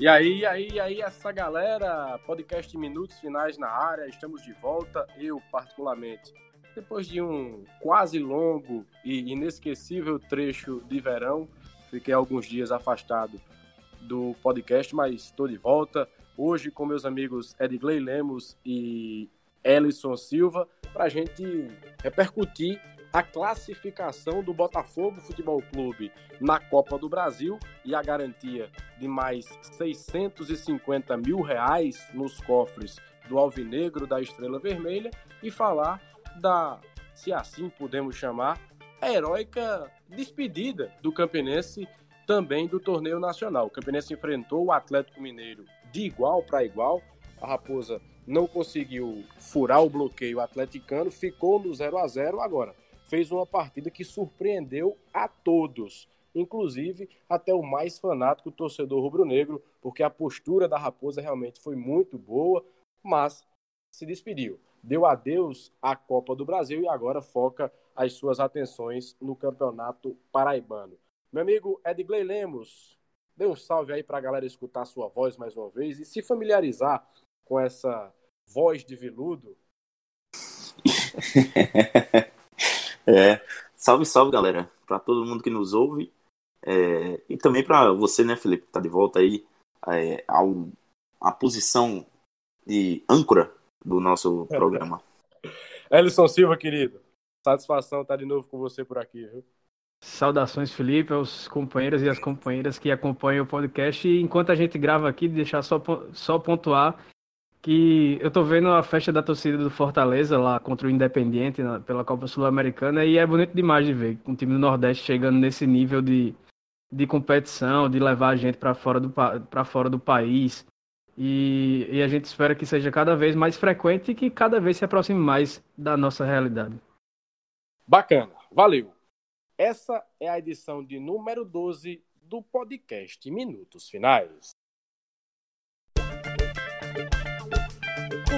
E aí, aí, aí, essa galera, podcast Minutos Finais na área, estamos de volta, eu particularmente. Depois de um quase longo e inesquecível trecho de verão, fiquei alguns dias afastado do podcast, mas estou de volta. Hoje com meus amigos Edgley Lemos e Ellison Silva, para a gente repercutir a classificação do Botafogo Futebol Clube na Copa do Brasil e a garantia de mais 650 mil reais nos cofres do Alvinegro da Estrela Vermelha e falar da, se assim podemos chamar, heróica despedida do Campinense também do torneio nacional. O Campinense enfrentou o Atlético Mineiro de igual para igual. A Raposa não conseguiu furar o bloqueio atleticano, ficou no 0 a 0 agora fez uma partida que surpreendeu a todos, inclusive até o mais fanático torcedor rubro-negro, porque a postura da Raposa realmente foi muito boa, mas se despediu. Deu adeus à Copa do Brasil e agora foca as suas atenções no Campeonato Paraibano. Meu amigo Edgley Lemos, dê um salve aí para a galera escutar sua voz mais uma vez e se familiarizar com essa voz de veludo. É, salve, salve, galera. Para todo mundo que nos ouve. É, e também para você, né, Felipe, que tá de volta aí é, ao, à posição de âncora do nosso programa. Elison Silva, querido. Satisfação estar de novo com você por aqui, viu? Saudações, Felipe, aos companheiros e as companheiras que acompanham o podcast. E enquanto a gente grava aqui, deixar só, só pontuar que eu tô vendo a festa da torcida do Fortaleza lá contra o Independiente na, pela Copa Sul-Americana e é bonito demais de ver um time do Nordeste chegando nesse nível de, de competição, de levar a gente para fora, do, fora do país. E, e a gente espera que seja cada vez mais frequente e que cada vez se aproxime mais da nossa realidade. Bacana, valeu. Essa é a edição de número 12 do podcast Minutos Finais.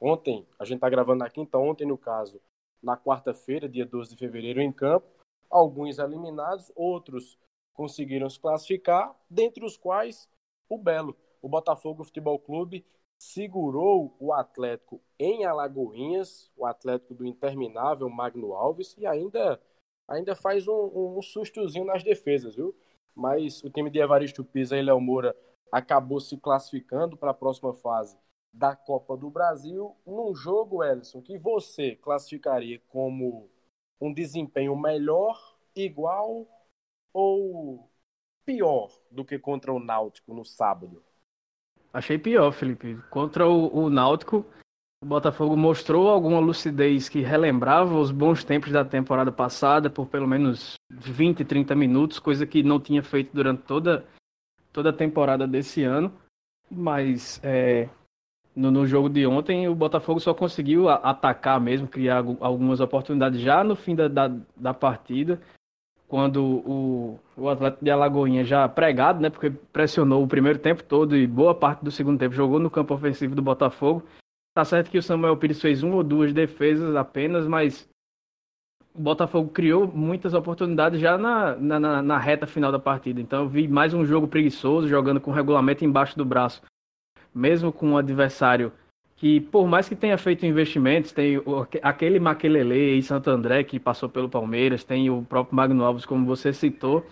Ontem, a gente está gravando na quinta, ontem no caso, na quarta-feira, dia 12 de fevereiro, em campo. Alguns eliminados, outros conseguiram se classificar, dentre os quais o Belo. O Botafogo Futebol Clube segurou o Atlético em Alagoinhas, o Atlético do interminável Magno Alves, e ainda, ainda faz um, um sustozinho nas defesas, viu? Mas o time de Evaristo Pisa e Léo Moura acabou se classificando para a próxima fase da Copa do Brasil num jogo, Ellison, que você classificaria como um desempenho melhor, igual ou pior do que contra o Náutico no sábado? Achei pior, Felipe. Contra o, o Náutico, o Botafogo mostrou alguma lucidez que relembrava os bons tempos da temporada passada por pelo menos 20, 30 minutos, coisa que não tinha feito durante toda, toda a temporada desse ano. Mas é, no, no, jogo de ontem, o Botafogo só conseguiu atacar mesmo, criar algumas oportunidades já no fim da, da, da partida, quando o, o Atlético de Alagoinha já pregado, né, porque pressionou o primeiro tempo todo e boa parte do segundo tempo jogou no campo ofensivo do Botafogo. Tá certo que o Samuel Pires fez uma ou duas defesas apenas, mas o Botafogo criou muitas oportunidades já na, na, na reta final da partida. Então eu vi mais um jogo preguiçoso, jogando com o regulamento embaixo do braço mesmo com um adversário que, por mais que tenha feito investimentos, tem aquele Maquelele e Santo André que passou pelo Palmeiras, tem o próprio Magno Alves, como você citou,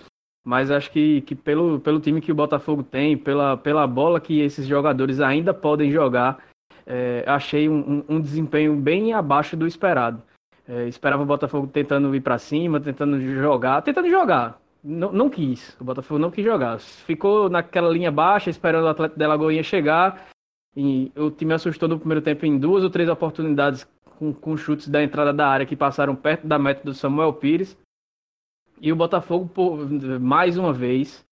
mas acho que, que pelo, pelo time que o Botafogo tem, pela, pela bola que esses jogadores ainda podem jogar, é, achei um, um, desempenho bem abaixo do esperado. É, esperava o Botafogo tentando ir para cima, tentando jogar, tentando jogar, não, não quis. O Botafogo não quis jogar. Ficou naquela linha baixa, esperando o Atlético de Lagoinha chegar. E o time assustou no primeiro tempo em duas ou três oportunidades com, com chutes da entrada da área que passaram perto da meta do Samuel Pires. E o Botafogo, por, mais uma vez,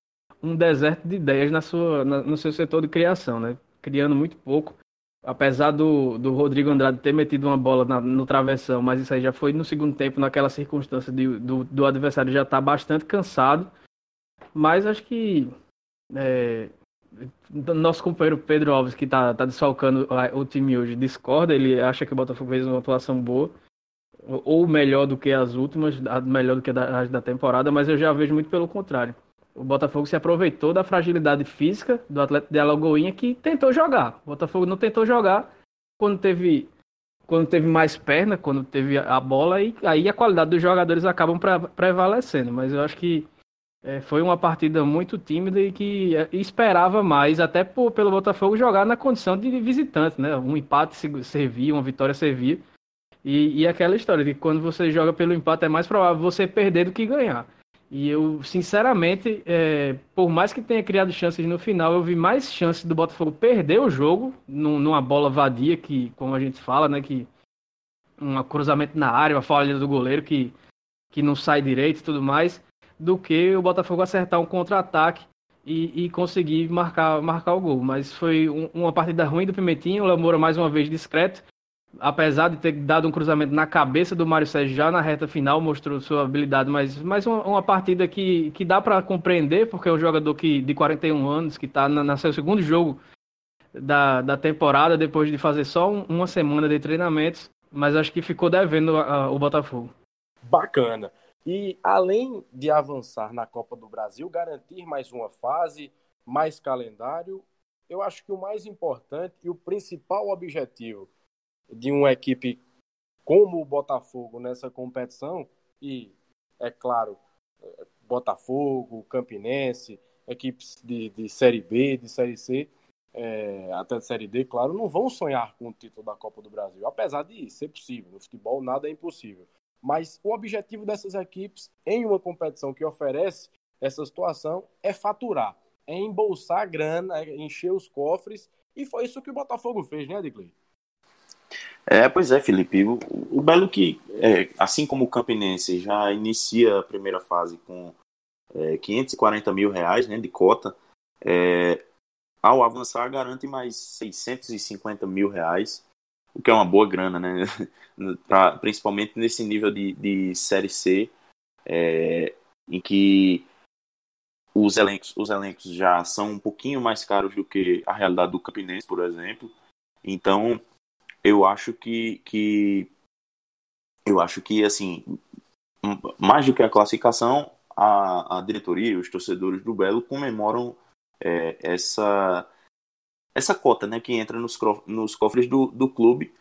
um deserto de ideias na sua, na, no seu setor de criação, né? criando muito pouco. Apesar do, do Rodrigo Andrade ter metido uma bola na, no travessão, mas isso aí já foi no segundo tempo, naquela circunstância de, do, do adversário já estar tá bastante cansado. Mas acho que é, nosso companheiro Pedro Alves, que está tá desfalcando o time hoje, discorda. Ele acha que o Botafogo fez uma atuação boa, ou melhor do que as últimas, melhor do que as da temporada, mas eu já vejo muito pelo contrário. O Botafogo se aproveitou da fragilidade física do atleta de Alagoinha que tentou jogar. O Botafogo não tentou jogar quando teve quando teve mais perna, quando teve a bola, e aí a qualidade dos jogadores acabam prevalecendo. Mas eu acho que é, foi uma partida muito tímida e que é, esperava mais, até por, pelo Botafogo jogar na condição de visitante, né? Um empate servia, uma vitória servia. E, e aquela história de que quando você joga pelo empate é mais provável você perder do que ganhar. E eu, sinceramente, é, por mais que tenha criado chances no final, eu vi mais chances do Botafogo perder o jogo num, numa bola vadia, que, como a gente fala, né? Que um cruzamento na área, uma falha do goleiro que, que não sai direito e tudo mais do que o Botafogo acertar um contra-ataque e, e, conseguir marcar, marcar o gol. Mas foi um, uma partida ruim do Pimentinho, o Lamoura mais uma vez discreto, apesar de ter dado um cruzamento na cabeça do Mário Sérgio já na reta final, mostrou sua habilidade, mas, mas uma, uma partida que, que dá para compreender, porque é um jogador que, de 41 anos, que está no seu segundo jogo da, da temporada, depois de fazer só um, uma semana de treinamentos, mas acho que ficou devendo a, a, o Botafogo. Bacana. E além de avançar na Copa do Brasil, garantir mais uma fase, mais calendário, eu acho que o mais importante e o principal objetivo de uma equipe como o Botafogo nessa competição, e é claro, Botafogo, Campinense, equipes de, de Série B, de Série C, é, até de Série D, claro, não vão sonhar com o título da Copa do Brasil, apesar de ser possível. No futebol, nada é impossível. Mas o objetivo dessas equipes em uma competição que oferece essa situação é faturar, é embolsar grana, é encher os cofres. E foi isso que o Botafogo fez, né, Adicley? É, pois é, Felipe. O, o Belo que, é, assim como o Campinense, já inicia a primeira fase com é, 540 mil reais né, de cota, é, ao avançar garante mais 650 mil reais o que é uma boa grana, né? pra, principalmente nesse nível de, de Série C, é, em que os elencos, os elencos já são um pouquinho mais caros do que a realidade do Campinense, por exemplo. Então, eu acho que, que eu acho que assim, mais do que a classificação, a, a diretoria e os torcedores do Belo comemoram é, essa essa cota, né, que entra nos, nos cofres do, do clube,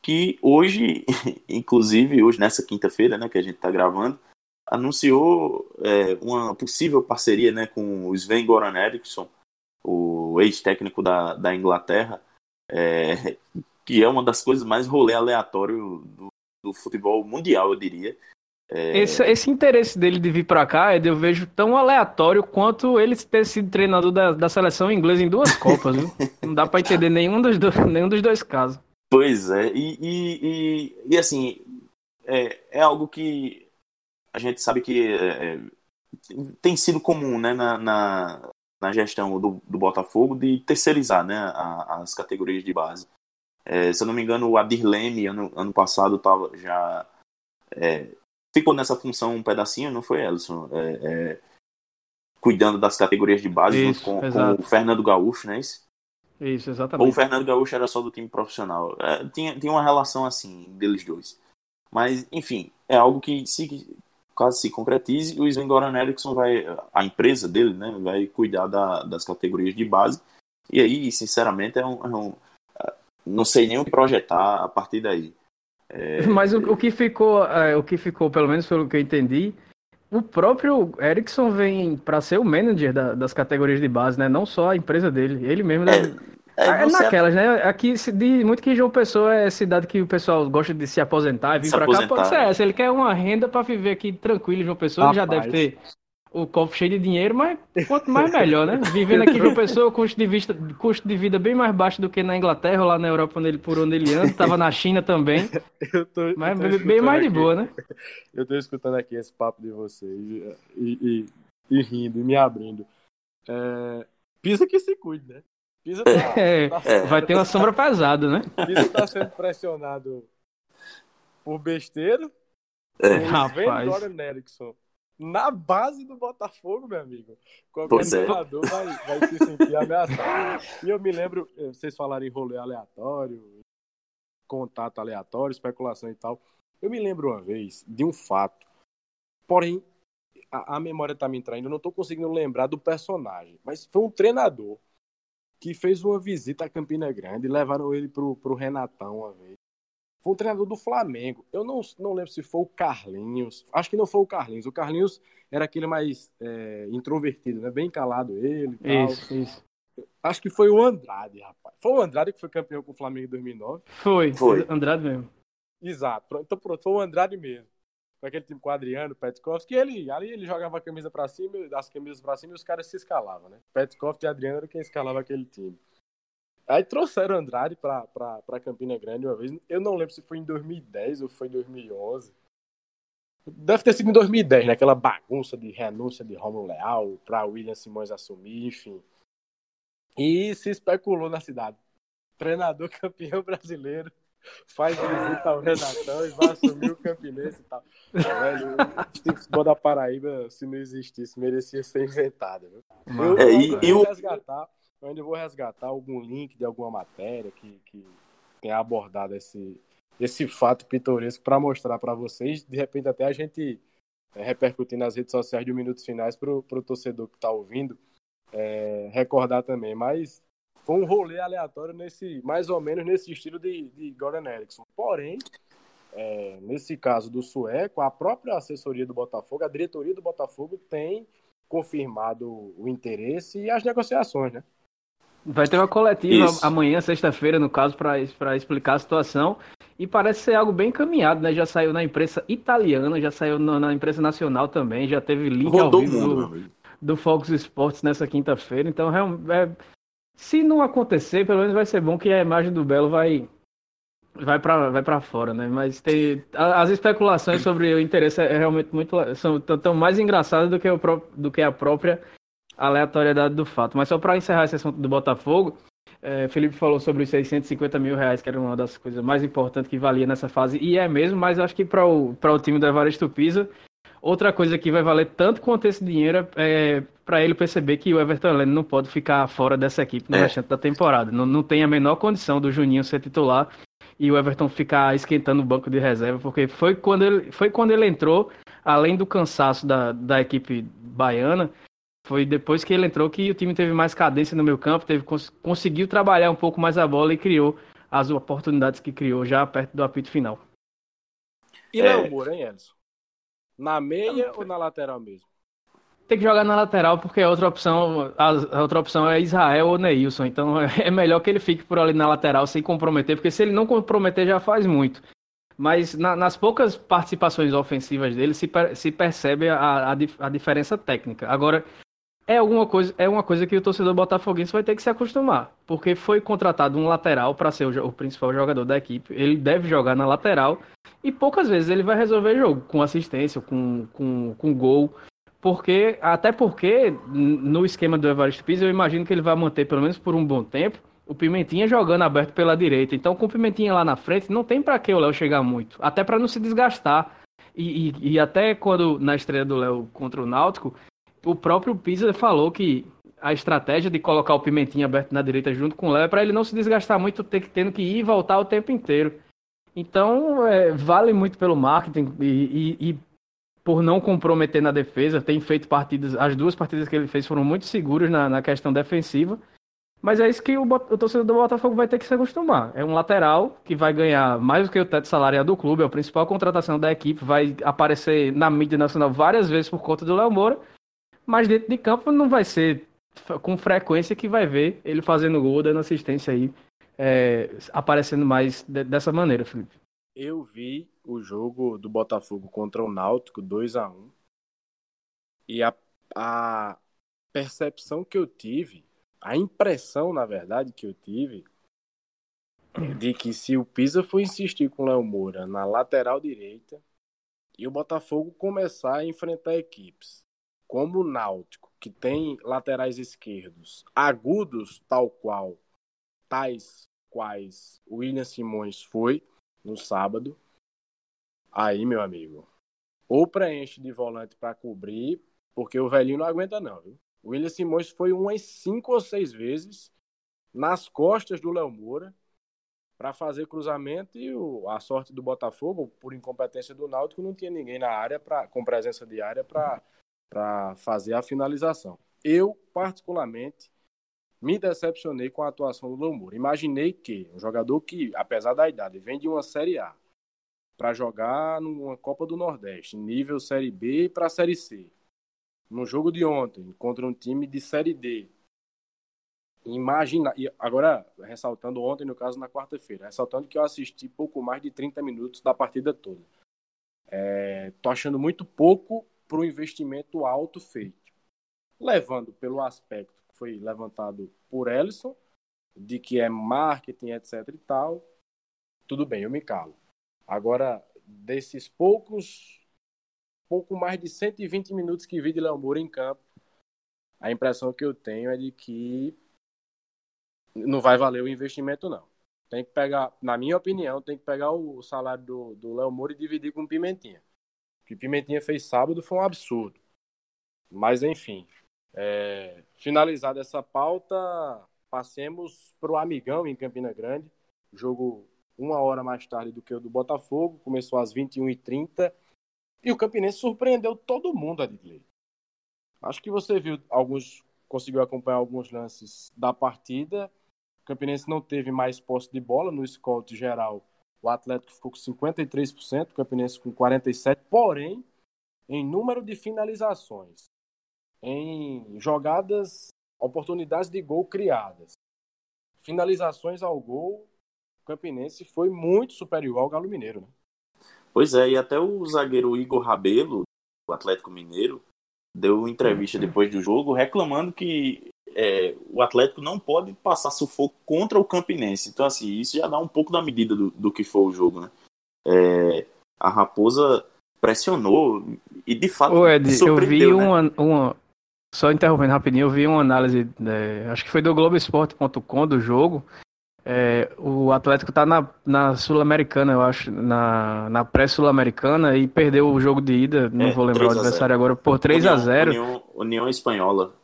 que hoje, inclusive hoje nessa quinta-feira, né, que a gente está gravando, anunciou é, uma possível parceria, né, com o Sven Goran Eriksson, o ex-técnico da, da Inglaterra, é, que é uma das coisas mais rolê aleatório do, do futebol mundial, eu diria. É... Esse, esse, interesse dele de vir para cá, eu vejo tão aleatório quanto ele ter sido treinador da, da seleção inglesa em duas Copas, viu? Não dá para entender nenhum dos, dois, nenhum dos dois casos. Pois é, e, e, e, e assim, é, é, algo que a gente sabe que é, é, tem sido comum né, na, na, na gestão do, do, Botafogo de terceirizar né, a, as categorias de base. É, se eu não me engano, o Adir Leme, ano, ano passado, tava, já é, ficou nessa função um pedacinho, não foi, Elson? É, é, cuidando das categorias de base isso, com, com, o Fernando Gaúcho, não é isso? Isso, exatamente. Ou o Fernando Gaúcho era só do time profissional. É, tinha, tinha uma relação assim deles dois. Mas, enfim, é algo que se caso se concretize, o Sven Goran Eriksson vai, a empresa dele, né, vai cuidar da, das categorias de base. E aí, sinceramente, é um, é um não sei nem o que projetar a partir daí. É... Mas o, o, que ficou, é, o que ficou, pelo menos pelo que eu entendi, o próprio Ericsson vem para ser o manager da, das categorias de base, né? Não só a empresa dele, ele mesmo. É, né? é, é naquelas, né? Aqui se diz muito que João Pessoa é cidade que o pessoal gosta de se aposentar e vir para cá. Pode ser essa. Ele quer uma renda para viver aqui tranquilo, João Pessoa. Rapaz. Ele já deve ter o cofre cheio de dinheiro, mas quanto mais melhor, né? Vivendo aqui de pessoa, custo de, vista, custo de vida bem mais baixo do que na Inglaterra ou lá na Europa, onde ele, por onde ele anda. Tava na China também. Eu tô, mas eu tô bem mais aqui, de boa, né? Eu tô escutando aqui esse papo de vocês e, e, e rindo, e me abrindo. É, pisa que se cuide, né? Pisa tá, é, tá vai ter uma sombra pesada, né? Pisa tá sendo pressionado por besteira. É. Rapaz. Dorian Erickson na base do Botafogo, meu amigo. Qualquer pois é. jogador vai, vai se sentir ameaçado. E eu me lembro, eh, vocês falaram em rolê aleatório, contato aleatório, especulação e tal. Eu me lembro uma vez de um fato, porém, a, a memória tá me entrando, eu não tô conseguindo lembrar do personagem, mas foi um treinador que fez uma visita a Campina Grande e levaram ele pro, pro Renatão uma vez. Foi um treinador do Flamengo. Eu não, não lembro se foi o Carlinhos. Acho que não foi o Carlinhos. O Carlinhos era aquele mais é, introvertido, né? Bem calado ele. Isso, isso. Acho que foi o Andrade, rapaz. Foi o Andrade que foi campeão com o Flamengo em 2009? Foi, foi. Andrade mesmo. Exato. Então pronto, foi o Andrade mesmo. Com aquele time com o Adriano, Petkovic, que ele, ali ele jogava a camisa pra cima, as camisas pra cima e os caras se escalavam, né? Petkovic e Adriano era quem escalava aquele time. Aí trouxeram Andrade pra, pra, pra Campina Grande uma vez. Eu não lembro se foi em 2010 ou foi em 2011. Deve ter sido em 2010, né? Aquela bagunça de renúncia de Romulo Leal para William Simões assumir, enfim. E se especulou na cidade. Treinador campeão brasileiro faz visita ao Renatão e vai assumir o Campinense e tal. Velho, o futebol da Paraíba, se não existisse, merecia ser inventado. Viu? Eu, é, e, eu, resgatar eu ainda vou resgatar algum link de alguma matéria que, que tenha abordado esse, esse fato pitoresco para mostrar para vocês. De repente, até a gente é, repercutir nas redes sociais de um minutos finais para o torcedor que está ouvindo é, recordar também. Mas foi um rolê aleatório nesse, mais ou menos nesse estilo de, de Gordon Erickson. Porém, é, nesse caso do sueco, a própria assessoria do Botafogo, a diretoria do Botafogo tem confirmado o interesse e as negociações, né? Vai ter uma coletiva Isso. amanhã, sexta-feira, no caso, para explicar a situação. E parece ser algo bem encaminhado, né? Já saiu na imprensa italiana, já saiu na, na imprensa nacional também, já teve link Rodou ao vivo mundo, do, do Fox Sports nessa quinta-feira. Então, é, se não acontecer, pelo menos vai ser bom que a imagem do Belo vai vai para vai para fora, né? Mas tem as especulações sobre o interesse é realmente muito são tão mais engraçadas do que o do que a própria aleatoriedade do fato. Mas só para encerrar esse assunto do Botafogo, é, Felipe falou sobre os 650 mil reais, que era uma das coisas mais importantes que valia nessa fase, e é mesmo, mas acho que para o, o time do Evaristo Pisa, outra coisa que vai valer tanto quanto esse dinheiro é para ele perceber que o Everton Heleno não pode ficar fora dessa equipe no é. restante da temporada. Não, não tem a menor condição do Juninho ser titular e o Everton ficar esquentando o banco de reserva, porque foi quando ele, foi quando ele entrou, além do cansaço da, da equipe baiana, foi depois que ele entrou que o time teve mais cadência no meio campo, teve, conseguiu trabalhar um pouco mais a bola e criou as oportunidades que criou já perto do apito final. E é... Léo Moura, hein, Edson? Na meia ou na lateral mesmo? Tem que jogar na lateral porque a outra opção, a, outra opção é Israel ou Neilson. Então é melhor que ele fique por ali na lateral sem comprometer, porque se ele não comprometer já faz muito. Mas na, nas poucas participações ofensivas dele se, se percebe a, a, a diferença técnica. Agora, é alguma coisa, é uma coisa que o torcedor botafoguense vai ter que se acostumar, porque foi contratado um lateral para ser o, o, principal jogador da equipe. Ele deve jogar na lateral e poucas vezes ele vai resolver jogo com assistência, com, com, com gol, porque até porque no esquema do Evaristo Pires eu imagino que ele vai manter pelo menos por um bom tempo o Pimentinha jogando aberto pela direita. Então com o Pimentinha lá na frente não tem para que o Léo chegar muito, até para não se desgastar. E, e, e, até quando na estreia do Léo contra o Náutico, o próprio Pisa falou que a estratégia de colocar o Pimentinha aberto na direita junto com o Léo é para ele não se desgastar muito, ter, tendo que ir e voltar o tempo inteiro. Então, é, vale muito pelo marketing e, e, e, por não comprometer na defesa. Tem feito partidas, as duas partidas que ele fez foram muito seguras na, na questão defensiva. Mas é isso que o, o, torcedor do Botafogo vai ter que se acostumar. É um lateral que vai ganhar mais do que o teto salarial do clube, é a principal contratação da equipe, vai aparecer na mídia nacional várias vezes por conta do Léo Moura mas dentro de campo não vai ser com frequência que vai ver ele fazendo gol, dando assistência aí, é, aparecendo mais de, dessa maneira, Felipe. Eu vi o jogo do Botafogo contra o Náutico 2 a 1 e a, a percepção que eu tive, a impressão, na verdade, que eu tive de que se o Pisa for insistir com o Léo Moura na lateral direita e o Botafogo começar a enfrentar equipes como o Náutico, que tem laterais esquerdos agudos, tal qual, tais quais William Simões foi no sábado, aí, meu amigo, ou preenche de volante para cobrir, porque o velhinho não aguenta não, viu? O William Simões foi umas cinco ou seis vezes nas costas do Léo Moura para fazer cruzamento e o, a sorte do Botafogo, por incompetência do Náutico, não tinha ninguém na área pra, com presença de área para fazer a finalização. Eu, particularmente, me decepcionei com a atuação do Léo Imaginei que um jogador que, apesar da idade, vem de uma Série A para jogar numa Copa do Nordeste, nível Série B para Série C. No jogo de ontem, contra um time de Série D, Imagina, agora ressaltando ontem, no caso na quarta-feira, ressaltando que eu assisti pouco mais de 30 minutos da partida toda. É, tô achando muito pouco para o investimento alto feito. Levando pelo aspecto que foi levantado por Ellison, de que é marketing, etc e tal, tudo bem, eu me calo. Agora, desses poucos, pouco mais de 120 minutos que vi de Léo Moura em campo, a impressão que eu tenho é de que não vai valer o investimento, não. Tem que pegar, na minha opinião, tem que pegar o salário do, do Léo Moura e dividir com Pimentinha. Que Pimentinha fez sábado foi um absurdo. Mas, enfim, é, finalizada essa pauta, passemos para o Amigão em Campina Grande. Jogo uma hora mais tarde do que o do Botafogo, começou às 21h30. E o Campinense surpreendeu todo mundo, Adilei. Acho que você viu alguns, conseguiu acompanhar alguns lances da partida. O Campinense não teve mais posse de bola no scout geral. O Atlético ficou com 53%, o Campinense com 47%. Porém, em número de finalizações, em jogadas, oportunidades de gol criadas, finalizações ao gol, o Campinense foi muito superior ao Galo Mineiro. Né? Pois é, e até o zagueiro Igor Rabelo, do Atlético Mineiro, deu entrevista depois do jogo reclamando que é, o Atlético não pode passar sufoco contra o Campinense. Então, assim, isso já dá um pouco da medida do, do que foi o jogo, né? É, a Raposa pressionou e, de fato, Ô, Ed, eu vi né? uma, uma... Só interrompendo rapidinho, eu vi uma análise, né, acho que foi do Globoesporte.com do jogo. É, o Atlético tá na, na Sul-Americana, eu acho, na, na pré-Sul-Americana e perdeu o jogo de ida, não é, vou lembrar o adversário agora, por 3 União, a 0 União, União Espanhola.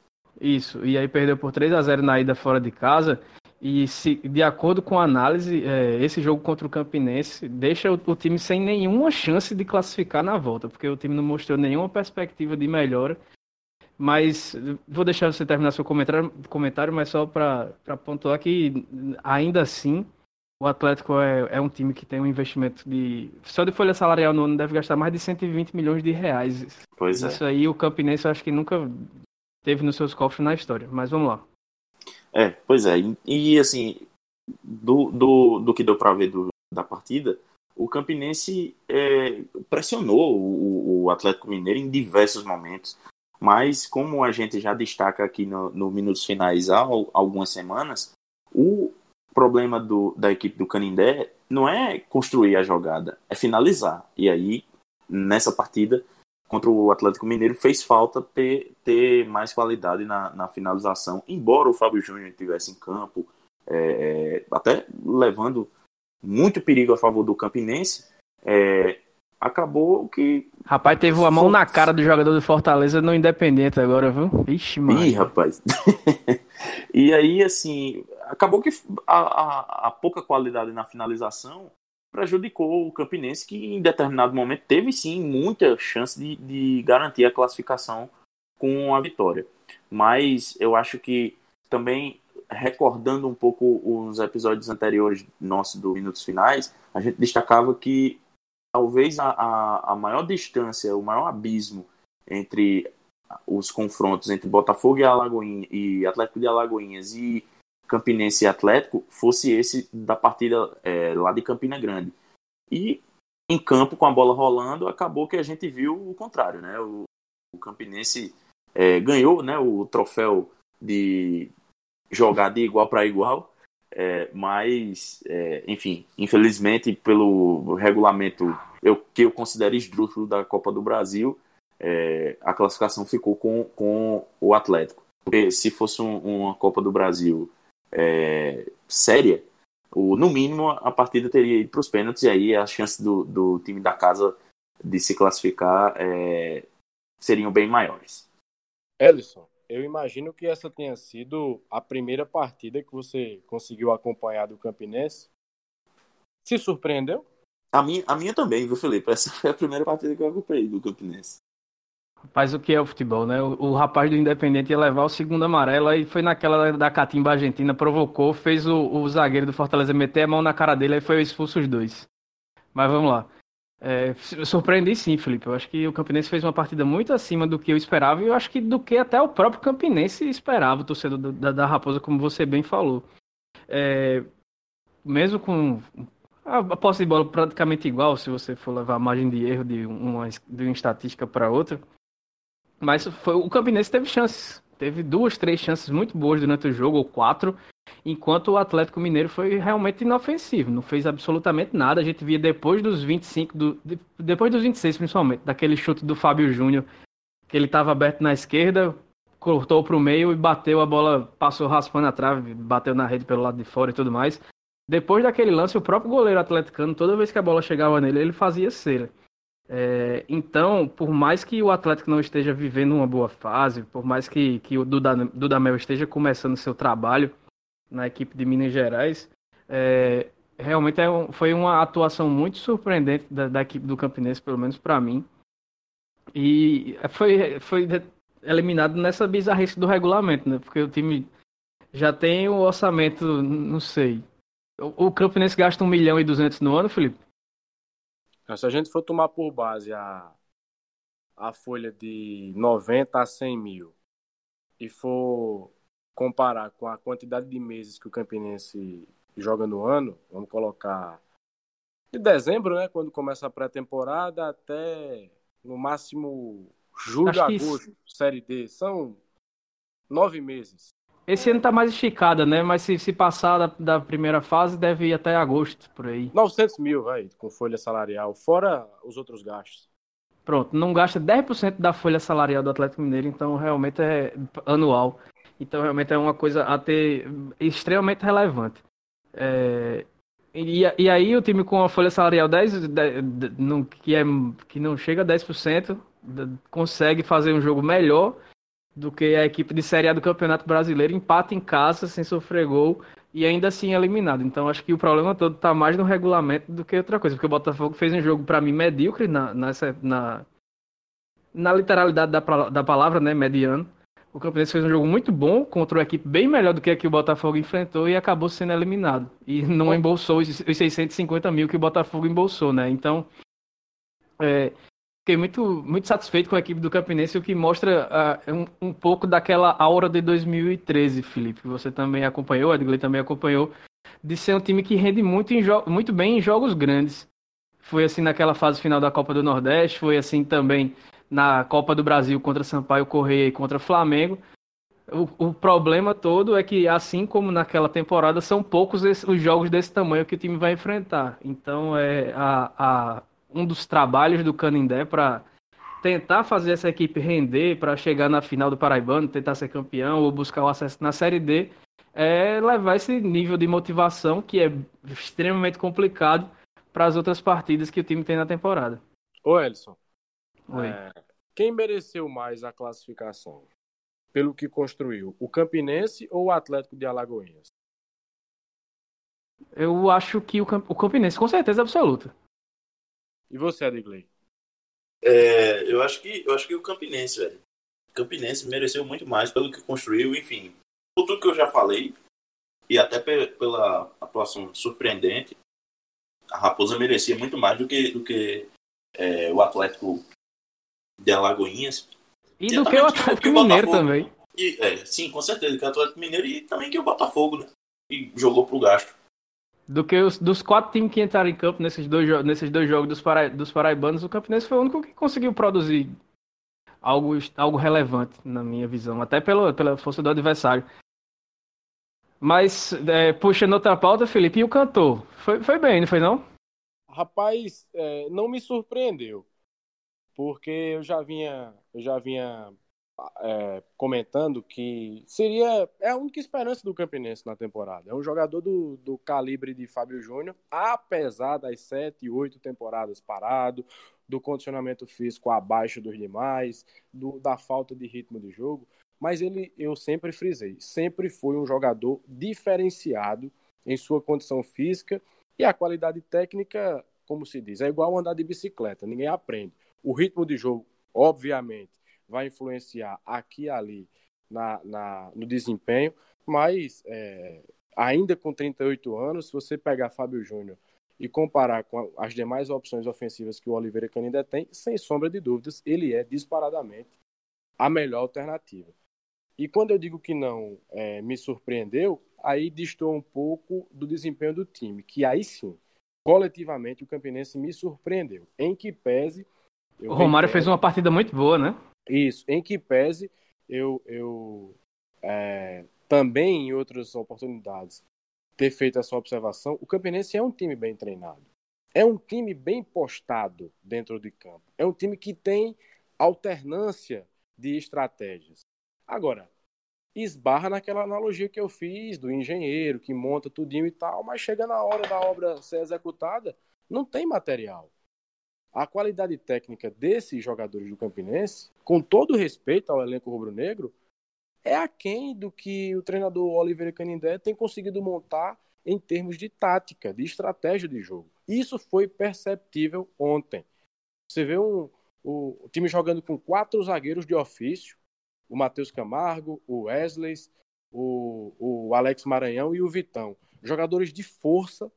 Isso, e aí perdeu por 3 a 0 na ida fora de casa. E se, de acordo com a análise, é, esse jogo contra o Campinense deixa o, o, time sem nenhuma chance de classificar na volta, porque o time não mostrou nenhuma perspectiva de melhora. Mas vou deixar você terminar seu comentário, comentário mas só para pontuar que ainda assim o Atlético é, é, um time que tem um investimento de. Só de folha salarial no ano deve gastar mais de 120 milhões de reais. Pois Isso é. aí o Campinense eu acho que nunca teve nos seus cofres na história. Mas vamos lá. É, pois é. E, e assim, do, do, do que deu para ver do, da partida, o Campinense é, pressionou o, o, Atlético Mineiro em diversos momentos. Mas, como a gente já destaca aqui no, no Minutos Finais há algumas semanas, o problema do, da equipe do Canindé não é construir a jogada, é finalizar. E aí, nessa partida, contra o Atlético Mineiro fez falta ter, ter mais qualidade na, na finalização, embora o Fábio Júnior estivesse em campo, é, é, até levando muito perigo a favor do Campinense, é, acabou que. Rapaz, teve uma mão na cara do jogador do Fortaleza no Independente agora, viu? Ixi, mano. Ih, rapaz. e aí, assim, acabou que a, a, a pouca qualidade na finalização prejudicou o Campinense, que em determinado momento teve sim muita chance de, de garantir a classificação com a vitória. Mas eu acho que também recordando um pouco os episódios anteriores nossos do Minutos Finais, a gente destacava que talvez a, a, a, maior distância, o maior abismo entre os confrontos entre Botafogo e, Alagoinha, e Atlético de Alagoinhas e Campinense e Atlético fosse esse da partida é, lá de Campina Grande. E em campo, com a bola rolando, acabou que a gente viu o contrário, né? O, o Campinense é, ganhou né, o troféu de jogar de igual para igual, é, mas, é, enfim, infelizmente, pelo regulamento eu, que eu considero esdrúxulo da Copa do Brasil, é, a classificação ficou com, com o Atlético. Porque se fosse um, uma Copa do Brasil é, séria, o, no mínimo a partida teria ido para os pênaltis e aí as chances do, do time da casa de se classificar é, seriam bem maiores. Ellison, eu imagino que essa tenha sido a primeira partida que você conseguiu acompanhar do Campinense. Se surpreendeu? A minha, a minha também, viu, Felipe? Essa foi a primeira partida que eu acompanhei do Campinense. Rapaz, o que é o futebol, né? O, o, rapaz do Independente ia levar o segundo amarelo e foi naquela da catimba argentina, provocou, fez o, o zagueiro do Fortaleza meter a mão na cara dele e foi expulso os dois. Mas vamos lá. É, surpreendi sim, Felipe. Eu acho que o Campinense fez uma partida muito acima do que eu esperava e eu acho que do que até o próprio Campinense esperava, o torcedor da, da Raposa, como você bem falou. É, mesmo com a posse de bola praticamente igual, se você for levar a margem de erro de uma, de uma estatística para outra, mas foi, o Campinense teve chances. Teve duas, três chances muito boas durante o jogo, ou quatro, enquanto o Atlético Mineiro foi realmente inofensivo, não fez absolutamente nada. A gente via depois dos 25, do, depois dos 26 principalmente, daquele chute do Fábio Júnior, que ele estava aberto na esquerda, cortou para o meio e bateu, a bola passou raspando a trave, bateu na rede pelo lado de fora e tudo mais. Depois daquele lance, o próprio goleiro atleticano, toda vez que a bola chegava nele, ele fazia cera. É, então, por mais que o Atlético não esteja vivendo uma boa fase, por mais que, que o Dudamel esteja começando seu trabalho na equipe de Minas Gerais, é, realmente é um, foi uma atuação muito surpreendente da, da equipe do Campinense, pelo menos para mim. E foi, foi eliminado nessa bizarrice do regulamento, né? Porque o time já tem o orçamento, não sei. O, o Campinense gasta 1 milhão e 200 no ano, Felipe? Se a gente for tomar por base a, a folha de 90 a 100 mil e for comparar com a quantidade de meses que o Campinense joga no ano, vamos colocar de dezembro, né, quando começa a pré-temporada, até no máximo julho, agosto. Série D, são nove meses. Esse ano tá mais esticada, né? Mas se, se passar da, da, primeira fase, deve ir até agosto, por aí. 900 mil, vai, com folha salarial, fora os outros gastos. Pronto, não gasta 10% da folha salarial do Atlético Mineiro, então realmente é anual. Então realmente é uma coisa a ter extremamente relevante. É, e, e aí o time com a folha salarial 10, 10 não, que, é, que não chega a 10%, consegue fazer um jogo melhor do que a equipe de Série A do Campeonato Brasileiro, empata em casa sem sofrer gol e ainda assim é eliminado. Então acho que o problema todo está mais no regulamento do que outra coisa, porque o Botafogo fez um jogo para mim medíocre na, nessa, na, na literalidade da, da palavra, né, mediano. O Campinense fez um jogo muito bom contra uma equipe bem melhor do que a que o Botafogo enfrentou e acabou sendo eliminado. E não embolsou os 650 mil que o Botafogo embolsou, né? Então, é, fiquei muito, muito satisfeito com a equipe do Campinense, o que mostra uh, um, um, pouco daquela aura de 2013, Felipe, você também acompanhou, Edgley também acompanhou, de ser um time que rende muito, muito bem em jogos grandes. Foi assim naquela fase final da Copa do Nordeste, foi assim também na Copa do Brasil contra Sampaio Correia e contra Flamengo. O, o, problema todo é que, assim como naquela temporada, são poucos os jogos desse tamanho que o time vai enfrentar. Então, é a, a um dos trabalhos do Canindé para tentar fazer essa equipe render para chegar na final do Paraibano, tentar ser campeão ou buscar o acesso na Série D, é levar esse nível de motivação que é extremamente complicado para as outras partidas que o time tem na temporada. Ô Elson, é, quem mereceu mais a classificação? Pelo que construiu, o Campinense ou o Atlético de Alagoinhas? Eu acho que o, Camp o Campinense, com certeza absoluta. E você, Adigley? É, eu acho que eu acho que o Campinense, velho. O Campinense mereceu muito mais pelo que construiu, enfim. Por tudo que eu já falei, e até pela atuação surpreendente, a Raposa merecia muito mais do que, do que é, o Atlético de Alagoinhas. E do que o Atlético que o Mineiro também. E, é, sim, com certeza, que o Atlético Mineiro e também que o Botafogo, né? E jogou pro gasto do que os dos quatro times que entraram em campo nesses dois, nesses dois jogos dos, para, dos paraibanos, o Campinense foi o único que conseguiu produzir algo, algo relevante, na minha visão, até pela, pela força do adversário. Mas, é, puxando outra pauta, Felipe, e o cantor? Foi, foi bem, não foi não? Rapaz, é, não me surpreendeu. porque eu já vinha, eu já vinha é, comentando que seria é a única esperança do Campinense na temporada. É um jogador do, do calibre de Fábio Júnior, apesar das sete, oito temporadas parado, do condicionamento físico abaixo dos demais, do, da falta de ritmo de jogo. Mas ele, eu sempre frisei, sempre foi um jogador diferenciado em sua condição física e a qualidade técnica, como se diz, é igual andar de bicicleta, ninguém aprende. O ritmo de jogo, obviamente, vai influenciar aqui e ali na, na, no desempenho, mas é, ainda com 38 anos, se você pegar Fábio Júnior e comparar com as demais opções ofensivas que o Oliveira Canindé tem, sem sombra de dúvidas, ele é disparadamente a melhor alternativa. E quando eu digo que não é, me surpreendeu, aí distou um pouco do desempenho do time, que aí sim, coletivamente, o Campinense me surpreendeu. Em que pese. o Romário fez uma partida muito boa, né? Isso, em que pese eu, eu é, também em outras oportunidades ter feito essa observação, o Campinense é um time bem treinado. É um time bem postado dentro de campo. É um time que tem alternância de estratégias. Agora, esbarra naquela analogia que eu fiz do engenheiro que monta tudinho e tal, mas chega na hora da obra ser executada, não tem material a qualidade técnica desses jogadores do Campinense, com todo respeito ao elenco rubro-negro, é aquém do que o treinador Oliveira Canindé tem conseguido montar em termos de tática, de estratégia de jogo. Isso foi perceptível ontem. Você vê um, o, o time jogando com quatro zagueiros de ofício, o Matheus Camargo, o Wesley, o, o Alex Maranhão e o Vitão. Jogadores de força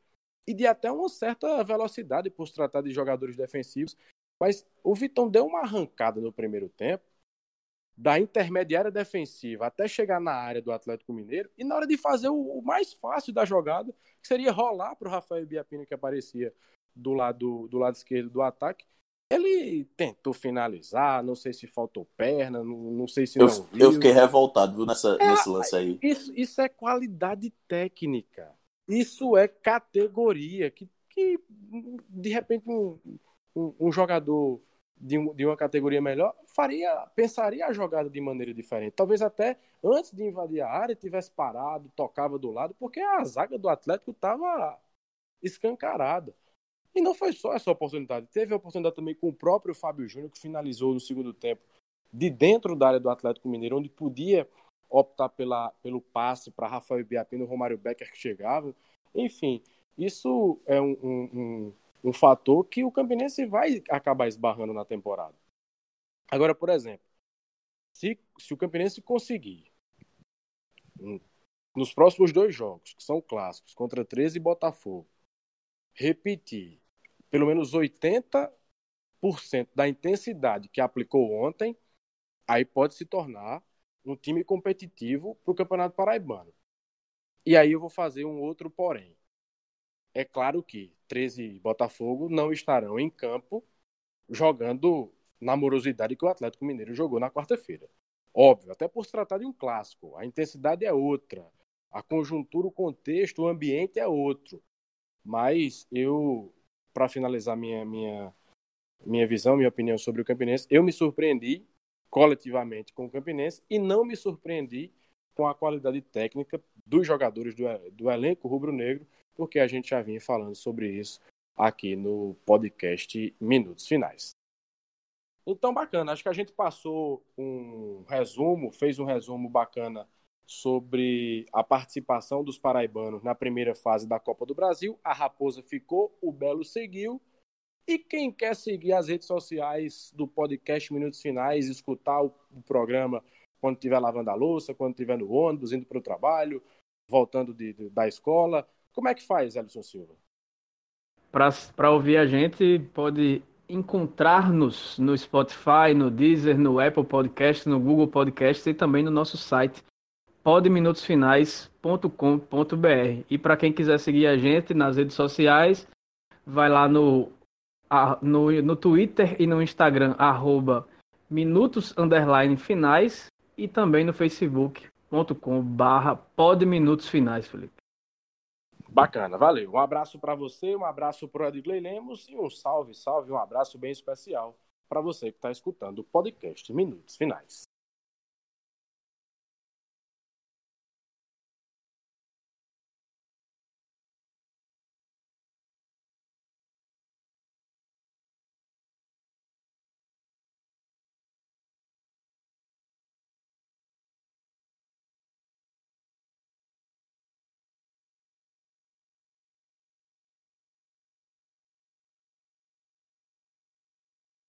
e de até uma certa velocidade por se tratar de jogadores defensivos. Mas o Vitão deu uma arrancada no primeiro tempo, da intermediária defensiva até chegar na área do Atlético Mineiro, e na hora de fazer o, mais fácil da jogada, que seria rolar para o Rafael Biapina, que aparecia do lado, do lado esquerdo do ataque, ele tentou finalizar, não sei se faltou perna, não, não sei se eu, não viu. Eu fiquei revoltado viu, nessa, é, nesse lance aí. Isso, isso é qualidade técnica. Isso é categoria. Que, que de repente, um, um, um jogador de, um, de, uma categoria melhor faria, pensaria a jogada de maneira diferente. Talvez até antes de invadir a área tivesse parado, tocava do lado, porque a zaga do Atlético estava escancarada. E não foi só essa oportunidade. Teve a oportunidade também com o próprio Fábio Júnior, que finalizou no segundo tempo de dentro da área do Atlético Mineiro, onde podia optar pela, pelo passe para Rafael Biapino e Romário Becker que chegavam. Enfim, isso é um, um, um, um fator que o Campinense vai acabar esbarrando na temporada. Agora, por exemplo, se, se o Campinense conseguir nos próximos dois jogos, que são clássicos, contra 13 e Botafogo, repetir pelo menos 80% da intensidade que aplicou ontem, aí pode se tornar um time competitivo para o Campeonato Paraibano. E aí eu vou fazer um outro porém. É claro que 13 e Botafogo não estarão em campo jogando na morosidade que o Atlético Mineiro jogou na quarta-feira. Óbvio, até por se tratar de um clássico. A intensidade é outra. A conjuntura, o contexto, o ambiente é outro. Mas eu, para finalizar minha, minha, minha visão, minha opinião sobre o Campinense, eu me surpreendi coletivamente com o Campinense e não me surpreendi com a qualidade técnica dos jogadores do, do elenco rubro-negro, porque a gente já vinha falando sobre isso aqui no podcast Minutos Finais. Então, bacana, acho que a gente passou um resumo, fez um resumo bacana sobre a participação dos paraibanos na primeira fase da Copa do Brasil. A Raposa ficou, o Belo seguiu e quem quer seguir as redes sociais do podcast Minutos Finais, escutar o, programa quando estiver lavando a louça, quando estiver no ônibus, indo para o trabalho, voltando de, de, da escola, como é que faz, Elson Silva? Para ouvir a gente, pode encontrar-nos no Spotify, no Deezer, no Apple Podcast, no Google Podcast e também no nosso site podminutosfinais.com.br. E para quem quiser seguir a gente nas redes sociais, vai lá no no, no Twitter e no Instagram, arroba minutos underline finais e também no facebook.com barra Felipe. Bacana, valeu. Um abraço para você, um abraço para o Edgley Lemos e um salve, salve, um abraço bem especial para você que está escutando o podcast Minutos Finais.